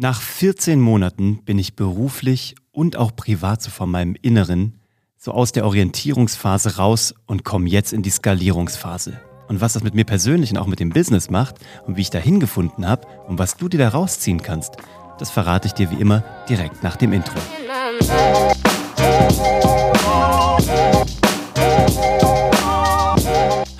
Nach 14 Monaten bin ich beruflich und auch privat so von meinem Inneren so aus der Orientierungsphase raus und komme jetzt in die Skalierungsphase. Und was das mit mir persönlich und auch mit dem Business macht und wie ich dahin gefunden habe und was du dir da rausziehen kannst, das verrate ich dir wie immer direkt nach dem Intro.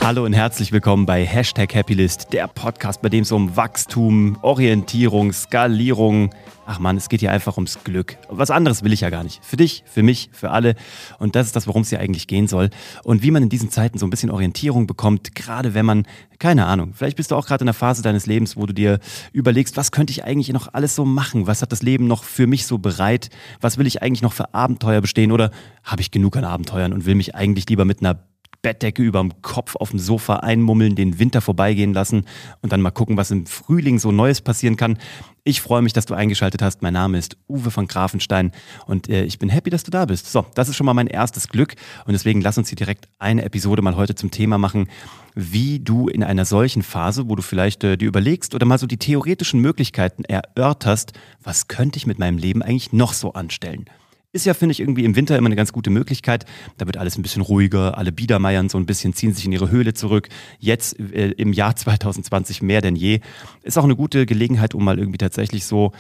Hallo und herzlich willkommen bei Hashtag Happylist, der Podcast, bei dem es um Wachstum, Orientierung, Skalierung, ach man, es geht hier einfach ums Glück. Was anderes will ich ja gar nicht. Für dich, für mich, für alle. Und das ist das, worum es hier eigentlich gehen soll. Und wie man in diesen Zeiten so ein bisschen Orientierung bekommt, gerade wenn man, keine Ahnung, vielleicht bist du auch gerade in der Phase deines Lebens, wo du dir überlegst, was könnte ich eigentlich noch alles so machen? Was hat das Leben noch für mich so bereit? Was will ich eigentlich noch für Abenteuer bestehen? Oder habe ich genug an Abenteuern und will mich eigentlich lieber mit einer Bettdecke überm Kopf auf dem Sofa einmummeln, den Winter vorbeigehen lassen und dann mal gucken, was im Frühling so Neues passieren kann. Ich freue mich, dass du eingeschaltet hast. Mein Name ist Uwe von Grafenstein und äh, ich bin happy, dass du da bist. So, das ist schon mal mein erstes Glück und deswegen lass uns hier direkt eine Episode mal heute zum Thema machen, wie du in einer solchen Phase, wo du vielleicht äh, dir überlegst oder mal so die theoretischen Möglichkeiten erörterst, was könnte ich mit meinem Leben eigentlich noch so anstellen? Ist ja, finde ich, irgendwie im Winter immer eine ganz gute Möglichkeit. Da wird alles ein bisschen ruhiger, alle Biedermeiern so ein bisschen ziehen sich in ihre Höhle zurück. Jetzt äh, im Jahr 2020 mehr denn je. Ist auch eine gute Gelegenheit, um mal irgendwie tatsächlich so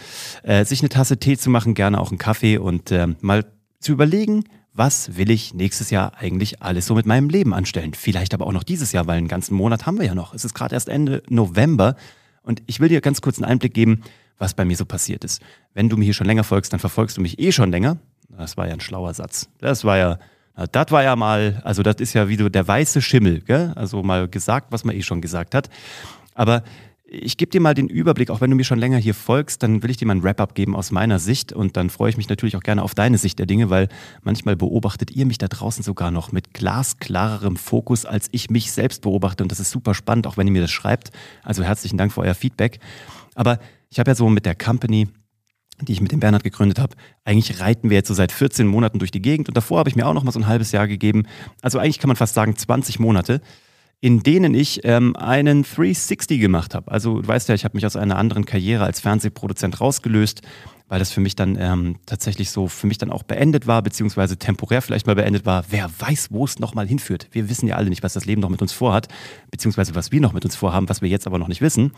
äh, sich eine Tasse Tee zu machen, gerne auch einen Kaffee und äh, mal zu überlegen, was will ich nächstes Jahr eigentlich alles so mit meinem Leben anstellen? Vielleicht aber auch noch dieses Jahr, weil einen ganzen Monat haben wir ja noch. Es ist gerade erst Ende November und ich will dir ganz kurz einen Einblick geben, was bei mir so passiert ist. Wenn du mir hier schon länger folgst, dann verfolgst du mich eh schon länger. Das war ja ein schlauer Satz. Das war ja, das war ja mal, also das ist ja wie so der weiße Schimmel, gell? Also mal gesagt, was man eh schon gesagt hat. Aber ich gebe dir mal den Überblick, auch wenn du mir schon länger hier folgst, dann will ich dir mal ein Wrap-up geben aus meiner Sicht und dann freue ich mich natürlich auch gerne auf deine Sicht der Dinge, weil manchmal beobachtet ihr mich da draußen sogar noch mit glasklarerem Fokus, als ich mich selbst beobachte und das ist super spannend, auch wenn ihr mir das schreibt. Also herzlichen Dank für euer Feedback. Aber ich habe ja so mit der Company die ich mit dem Bernhard gegründet habe. Eigentlich reiten wir jetzt so seit 14 Monaten durch die Gegend und davor habe ich mir auch noch mal so ein halbes Jahr gegeben. Also eigentlich kann man fast sagen 20 Monate, in denen ich ähm, einen 360 gemacht habe. Also du weißt ja, ich habe mich aus einer anderen Karriere als Fernsehproduzent rausgelöst, weil das für mich dann ähm, tatsächlich so für mich dann auch beendet war, beziehungsweise temporär vielleicht mal beendet war. Wer weiß, wo es nochmal hinführt. Wir wissen ja alle nicht, was das Leben noch mit uns vorhat, beziehungsweise was wir noch mit uns vorhaben, was wir jetzt aber noch nicht wissen.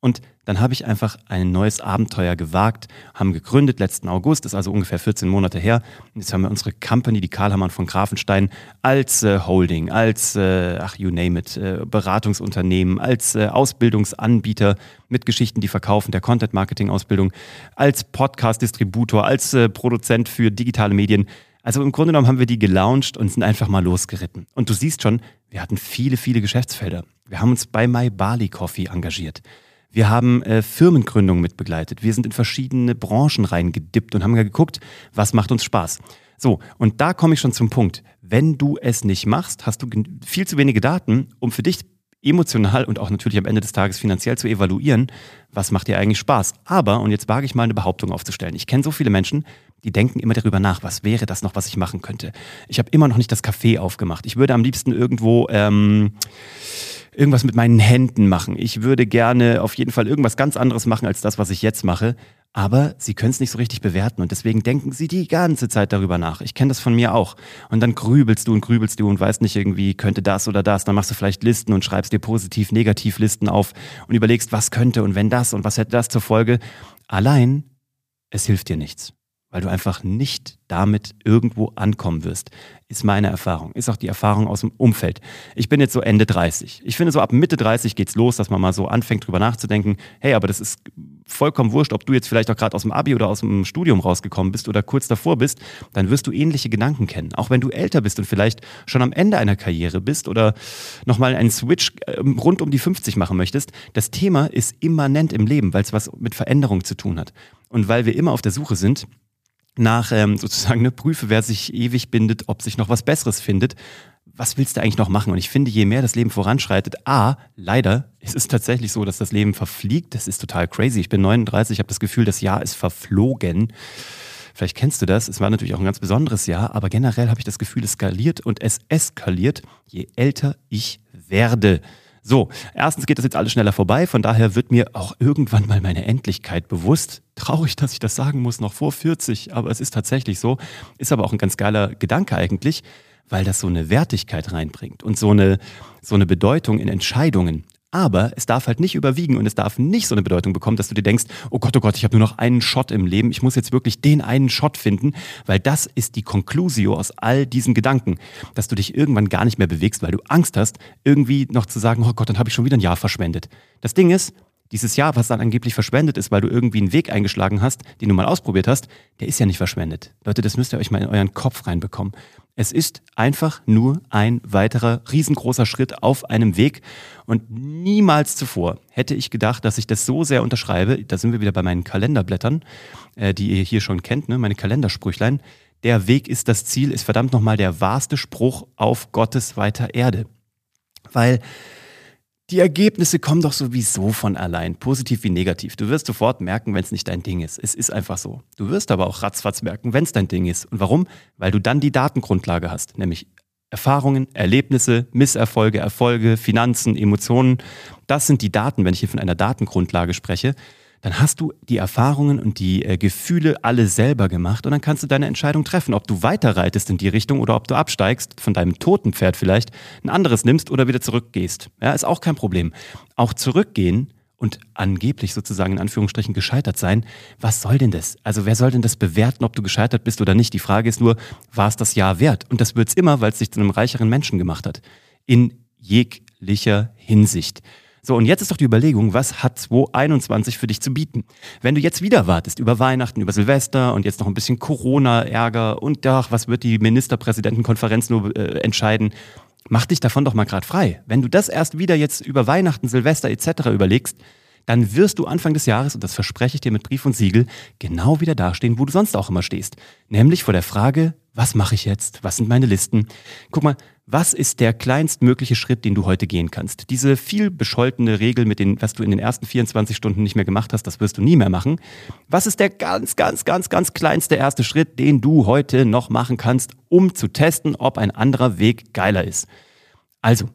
Und dann habe ich einfach ein neues Abenteuer gewagt, haben gegründet letzten August, ist also ungefähr 14 Monate her. Jetzt haben wir unsere Company, die Karl Hammann von Grafenstein, als äh, Holding, als, äh, ach, you name it, äh, Beratungsunternehmen, als äh, Ausbildungsanbieter mit Geschichten, die verkaufen, der Content-Marketing-Ausbildung, als Podcast-Distributor, als äh, Produzent für digitale Medien. Also im Grunde genommen haben wir die gelauncht und sind einfach mal losgeritten. Und du siehst schon, wir hatten viele, viele Geschäftsfelder. Wir haben uns bei My Bali Coffee engagiert. Wir haben äh, Firmengründungen mitbegleitet. Wir sind in verschiedene Branchen reingedippt und haben geguckt, was macht uns Spaß. So, und da komme ich schon zum Punkt. Wenn du es nicht machst, hast du viel zu wenige Daten, um für dich emotional und auch natürlich am Ende des Tages finanziell zu evaluieren, was macht dir eigentlich Spaß. Aber, und jetzt wage ich mal eine Behauptung aufzustellen, ich kenne so viele Menschen, die denken immer darüber nach, was wäre das noch, was ich machen könnte. Ich habe immer noch nicht das Café aufgemacht. Ich würde am liebsten irgendwo... Ähm, irgendwas mit meinen Händen machen. Ich würde gerne auf jeden Fall irgendwas ganz anderes machen als das, was ich jetzt mache. Aber sie können es nicht so richtig bewerten und deswegen denken sie die ganze Zeit darüber nach. Ich kenne das von mir auch. Und dann grübelst du und grübelst du und weißt nicht irgendwie, könnte das oder das. Dann machst du vielleicht Listen und schreibst dir positiv, negativ Listen auf und überlegst, was könnte und wenn das und was hätte das zur Folge. Allein, es hilft dir nichts weil du einfach nicht damit irgendwo ankommen wirst, ist meine Erfahrung, ist auch die Erfahrung aus dem Umfeld. Ich bin jetzt so Ende 30. Ich finde, so ab Mitte 30 geht's los, dass man mal so anfängt, drüber nachzudenken, hey, aber das ist vollkommen wurscht, ob du jetzt vielleicht auch gerade aus dem Abi oder aus dem Studium rausgekommen bist oder kurz davor bist, dann wirst du ähnliche Gedanken kennen. Auch wenn du älter bist und vielleicht schon am Ende einer Karriere bist oder nochmal einen Switch ähm, rund um die 50 machen möchtest, das Thema ist immanent im Leben, weil es was mit Veränderung zu tun hat. Und weil wir immer auf der Suche sind, nach ähm, sozusagen eine Prüfe, wer sich ewig bindet, ob sich noch was Besseres findet. Was willst du eigentlich noch machen? Und ich finde, je mehr das Leben voranschreitet, a, leider ist es tatsächlich so, dass das Leben verfliegt. Das ist total crazy. Ich bin 39, ich habe das Gefühl, das Jahr ist verflogen. Vielleicht kennst du das. Es war natürlich auch ein ganz besonderes Jahr, aber generell habe ich das Gefühl, es skaliert und es eskaliert, je älter ich werde. So, erstens geht das jetzt alles schneller vorbei, von daher wird mir auch irgendwann mal meine Endlichkeit bewusst. Traurig, dass ich das sagen muss, noch vor 40, aber es ist tatsächlich so. Ist aber auch ein ganz geiler Gedanke eigentlich, weil das so eine Wertigkeit reinbringt und so eine, so eine Bedeutung in Entscheidungen. Aber es darf halt nicht überwiegen und es darf nicht so eine Bedeutung bekommen, dass du dir denkst, oh Gott, oh Gott, ich habe nur noch einen Shot im Leben, ich muss jetzt wirklich den einen Shot finden, weil das ist die Conclusio aus all diesen Gedanken, dass du dich irgendwann gar nicht mehr bewegst, weil du Angst hast, irgendwie noch zu sagen, oh Gott, dann habe ich schon wieder ein Jahr verschwendet. Das Ding ist, dieses Jahr, was dann angeblich verschwendet ist, weil du irgendwie einen Weg eingeschlagen hast, den du mal ausprobiert hast, der ist ja nicht verschwendet. Leute, das müsst ihr euch mal in euren Kopf reinbekommen. Es ist einfach nur ein weiterer riesengroßer Schritt auf einem Weg. Und niemals zuvor hätte ich gedacht, dass ich das so sehr unterschreibe. Da sind wir wieder bei meinen Kalenderblättern, äh, die ihr hier schon kennt, ne? meine Kalendersprüchlein. Der Weg ist das Ziel, ist verdammt nochmal der wahrste Spruch auf Gottes weiter Erde. Weil die Ergebnisse kommen doch sowieso von allein, positiv wie negativ. Du wirst sofort merken, wenn es nicht dein Ding ist. Es ist einfach so. Du wirst aber auch ratzfatz merken, wenn es dein Ding ist. Und warum? Weil du dann die Datengrundlage hast, nämlich Erfahrungen, Erlebnisse, Misserfolge, Erfolge, Finanzen, Emotionen. Das sind die Daten, wenn ich hier von einer Datengrundlage spreche dann hast du die Erfahrungen und die äh, Gefühle alle selber gemacht und dann kannst du deine Entscheidung treffen, ob du weiter reitest in die Richtung oder ob du absteigst, von deinem toten Pferd vielleicht, ein anderes nimmst oder wieder zurückgehst. Ja, ist auch kein Problem. Auch zurückgehen und angeblich sozusagen in Anführungsstrichen gescheitert sein, was soll denn das? Also wer soll denn das bewerten, ob du gescheitert bist oder nicht? Die Frage ist nur, war es das Jahr wert? Und das wird's immer, weil es dich zu einem reicheren Menschen gemacht hat. In jeglicher Hinsicht. So, und jetzt ist doch die Überlegung, was hat 2021 für dich zu bieten? Wenn du jetzt wieder wartest über Weihnachten, über Silvester und jetzt noch ein bisschen Corona-Ärger und ach, was wird die Ministerpräsidentenkonferenz nur äh, entscheiden? Mach dich davon doch mal gerade frei. Wenn du das erst wieder jetzt über Weihnachten, Silvester etc. überlegst, dann wirst du Anfang des Jahres, und das verspreche ich dir mit Brief und Siegel, genau wieder dastehen, wo du sonst auch immer stehst. Nämlich vor der Frage, was mache ich jetzt? Was sind meine Listen? Guck mal, was ist der kleinstmögliche Schritt, den du heute gehen kannst? Diese viel bescholtene Regel mit den, was du in den ersten 24 Stunden nicht mehr gemacht hast, das wirst du nie mehr machen. Was ist der ganz, ganz, ganz, ganz kleinste erste Schritt, den du heute noch machen kannst, um zu testen, ob ein anderer Weg geiler ist? Also,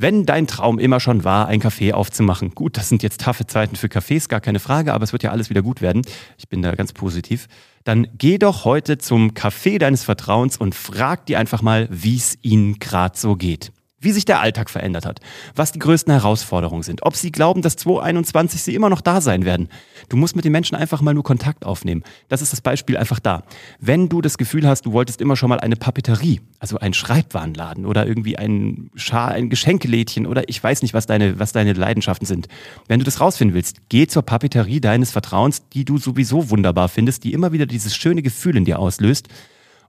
wenn dein Traum immer schon war, ein Café aufzumachen, gut, das sind jetzt taffe Zeiten für Cafés, gar keine Frage, aber es wird ja alles wieder gut werden. Ich bin da ganz positiv. Dann geh doch heute zum Café deines Vertrauens und frag die einfach mal, wie es ihnen gerade so geht wie sich der Alltag verändert hat, was die größten Herausforderungen sind, ob sie glauben, dass 2021 sie immer noch da sein werden. Du musst mit den Menschen einfach mal nur Kontakt aufnehmen. Das ist das Beispiel einfach da. Wenn du das Gefühl hast, du wolltest immer schon mal eine Papeterie, also einen Schreibwarenladen oder irgendwie ein, Scha ein Geschenkelädchen oder ich weiß nicht, was deine, was deine Leidenschaften sind. Wenn du das rausfinden willst, geh zur Papeterie deines Vertrauens, die du sowieso wunderbar findest, die immer wieder dieses schöne Gefühl in dir auslöst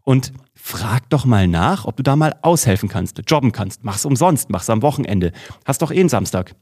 und frag doch mal nach, ob du da mal aushelfen kannst, jobben kannst. Mach's umsonst, mach's am Wochenende. Hast doch eh einen Samstag.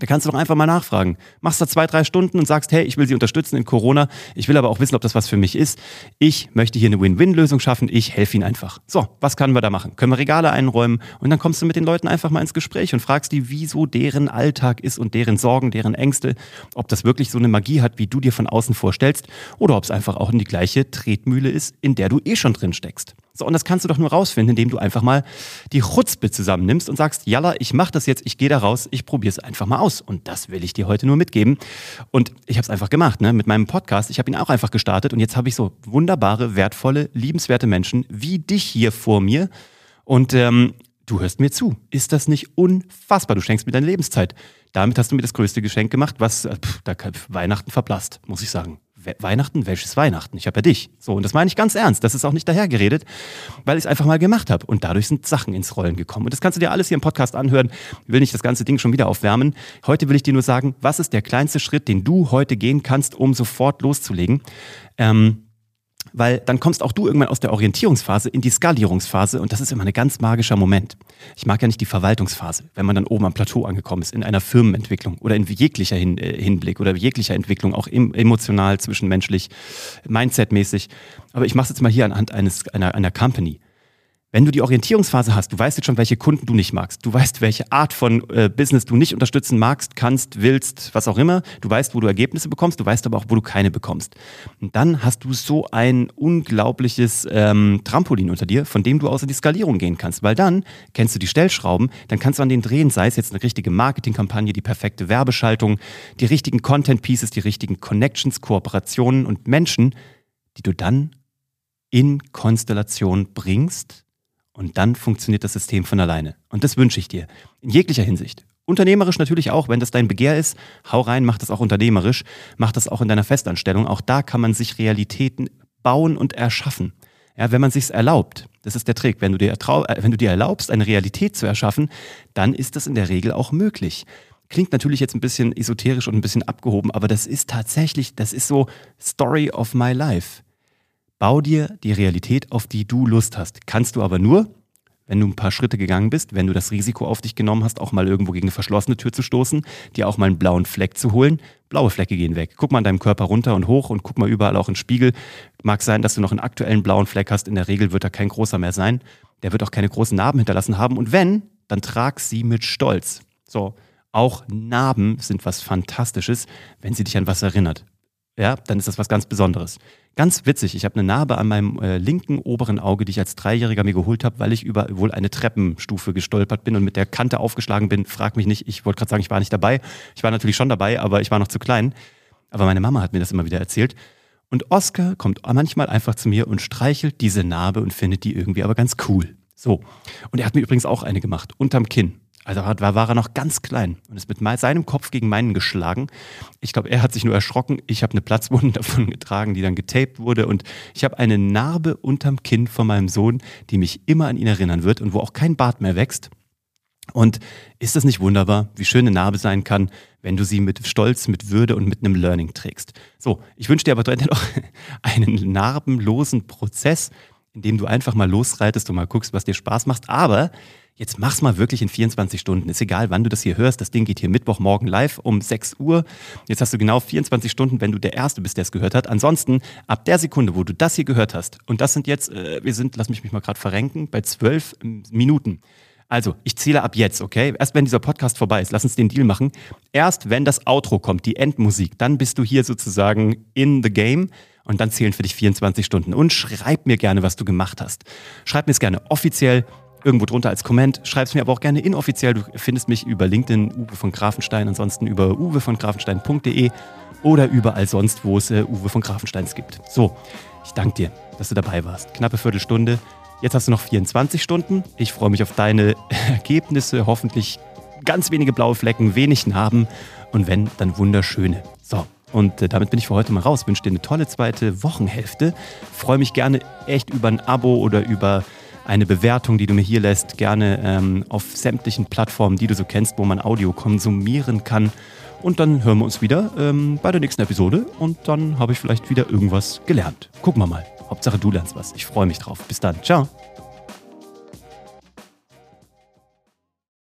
Da kannst du doch einfach mal nachfragen. Machst da zwei, drei Stunden und sagst, hey, ich will Sie unterstützen in Corona. Ich will aber auch wissen, ob das was für mich ist. Ich möchte hier eine Win-Win-Lösung schaffen. Ich helfe Ihnen einfach. So, was können wir da machen? Können wir Regale einräumen? Und dann kommst du mit den Leuten einfach mal ins Gespräch und fragst die, wieso deren Alltag ist und deren Sorgen, deren Ängste. Ob das wirklich so eine Magie hat, wie du dir von außen vorstellst. Oder ob es einfach auch in die gleiche Tretmühle ist, in der du eh schon drin steckst. So, und das kannst du doch nur rausfinden, indem du einfach mal die Chutzpe zusammennimmst und sagst, Jalla, ich mach das jetzt, ich gehe da raus, ich probiere es einfach mal aus. Und das will ich dir heute nur mitgeben. Und ich habe es einfach gemacht, ne? Mit meinem Podcast. Ich habe ihn auch einfach gestartet und jetzt habe ich so wunderbare, wertvolle, liebenswerte Menschen wie dich hier vor mir. Und ähm, du hörst mir zu. Ist das nicht unfassbar? Du schenkst mir deine Lebenszeit. Damit hast du mir das größte Geschenk gemacht, was äh, pff, da Weihnachten verblasst, muss ich sagen. Weihnachten, welches Weihnachten? Ich habe ja dich. So, und das meine ich ganz ernst. Das ist auch nicht dahergeredet, weil ich es einfach mal gemacht habe. Und dadurch sind Sachen ins Rollen gekommen. Und das kannst du dir alles hier im Podcast anhören. Ich will nicht das ganze Ding schon wieder aufwärmen. Heute will ich dir nur sagen, was ist der kleinste Schritt, den du heute gehen kannst, um sofort loszulegen? Ähm, weil dann kommst auch du irgendwann aus der Orientierungsphase in die Skalierungsphase und das ist immer ein ganz magischer Moment. Ich mag ja nicht die Verwaltungsphase, wenn man dann oben am Plateau angekommen ist, in einer Firmenentwicklung oder in jeglicher Hin äh, Hinblick oder jeglicher Entwicklung, auch emotional, zwischenmenschlich, mindsetmäßig. Aber ich mache es jetzt mal hier anhand eines, einer, einer Company. Wenn du die Orientierungsphase hast, du weißt jetzt schon, welche Kunden du nicht magst, du weißt, welche Art von äh, Business du nicht unterstützen magst, kannst, willst, was auch immer, du weißt, wo du Ergebnisse bekommst, du weißt aber auch, wo du keine bekommst. Und dann hast du so ein unglaubliches ähm, Trampolin unter dir, von dem du außer die Skalierung gehen kannst, weil dann kennst du die Stellschrauben, dann kannst du an den drehen, sei es jetzt eine richtige Marketingkampagne, die perfekte Werbeschaltung, die richtigen Content Pieces, die richtigen Connections, Kooperationen und Menschen, die du dann in Konstellation bringst und dann funktioniert das System von alleine. Und das wünsche ich dir. In jeglicher Hinsicht. Unternehmerisch natürlich auch, wenn das dein Begehr ist. Hau rein, mach das auch unternehmerisch. Mach das auch in deiner Festanstellung. Auch da kann man sich Realitäten bauen und erschaffen. Ja, wenn man sich's erlaubt. Das ist der Trick. Wenn du, dir äh, wenn du dir erlaubst, eine Realität zu erschaffen, dann ist das in der Regel auch möglich. Klingt natürlich jetzt ein bisschen esoterisch und ein bisschen abgehoben, aber das ist tatsächlich, das ist so Story of my life. Bau dir die Realität, auf die du Lust hast. Kannst du aber nur, wenn du ein paar Schritte gegangen bist, wenn du das Risiko auf dich genommen hast, auch mal irgendwo gegen eine verschlossene Tür zu stoßen, dir auch mal einen blauen Fleck zu holen. Blaue Flecke gehen weg. Guck mal an deinem Körper runter und hoch und guck mal überall auch in den Spiegel. Mag sein, dass du noch einen aktuellen blauen Fleck hast. In der Regel wird da kein großer mehr sein. Der wird auch keine großen Narben hinterlassen haben. Und wenn, dann trag sie mit Stolz. So. Auch Narben sind was Fantastisches, wenn sie dich an was erinnert. Ja, dann ist das was ganz Besonderes. Ganz witzig, ich habe eine Narbe an meinem äh, linken oberen Auge, die ich als Dreijähriger mir geholt habe, weil ich über wohl eine Treppenstufe gestolpert bin und mit der Kante aufgeschlagen bin. Frag mich nicht, ich wollte gerade sagen, ich war nicht dabei. Ich war natürlich schon dabei, aber ich war noch zu klein. Aber meine Mama hat mir das immer wieder erzählt. Und Oscar kommt manchmal einfach zu mir und streichelt diese Narbe und findet die irgendwie aber ganz cool. So. Und er hat mir übrigens auch eine gemacht, unterm Kinn. Also war, war er noch ganz klein und ist mit seinem Kopf gegen meinen geschlagen. Ich glaube, er hat sich nur erschrocken. Ich habe eine Platzwunde davon getragen, die dann getaped wurde. Und ich habe eine Narbe unterm Kinn von meinem Sohn, die mich immer an ihn erinnern wird und wo auch kein Bart mehr wächst. Und ist das nicht wunderbar, wie schön eine Narbe sein kann, wenn du sie mit Stolz, mit Würde und mit einem Learning trägst? So, ich wünsche dir aber dennoch einen narbenlosen Prozess, in dem du einfach mal losreitest und mal guckst, was dir Spaß macht. Aber Jetzt mach's mal wirklich in 24 Stunden. Ist egal, wann du das hier hörst. Das Ding geht hier Mittwochmorgen live um 6 Uhr. Jetzt hast du genau 24 Stunden, wenn du der Erste bist, der es gehört hat. Ansonsten, ab der Sekunde, wo du das hier gehört hast, und das sind jetzt, äh, wir sind, lass mich mich mal gerade verrenken, bei 12 ähm, Minuten. Also, ich zähle ab jetzt, okay? Erst wenn dieser Podcast vorbei ist, lass uns den Deal machen. Erst wenn das Outro kommt, die Endmusik, dann bist du hier sozusagen in the game und dann zählen für dich 24 Stunden. Und schreib mir gerne, was du gemacht hast. Schreib mir es gerne offiziell irgendwo drunter als Comment. Es mir aber auch gerne inoffiziell. Du findest mich über LinkedIn, Uwe von Grafenstein, ansonsten über uwe von grafenstein.de oder überall sonst, wo es äh, Uwe von Grafensteins gibt. So, ich danke dir, dass du dabei warst. Knappe Viertelstunde. Jetzt hast du noch 24 Stunden. Ich freue mich auf deine Ergebnisse. Hoffentlich ganz wenige blaue Flecken, wenig Narben und wenn, dann wunderschöne. So, und äh, damit bin ich für heute mal raus. Wünsche dir eine tolle zweite Wochenhälfte. Freue mich gerne echt über ein Abo oder über eine Bewertung, die du mir hier lässt, gerne ähm, auf sämtlichen Plattformen, die du so kennst, wo man Audio konsumieren kann. Und dann hören wir uns wieder ähm, bei der nächsten Episode und dann habe ich vielleicht wieder irgendwas gelernt. Gucken wir mal. Hauptsache du lernst was. Ich freue mich drauf. Bis dann. Ciao.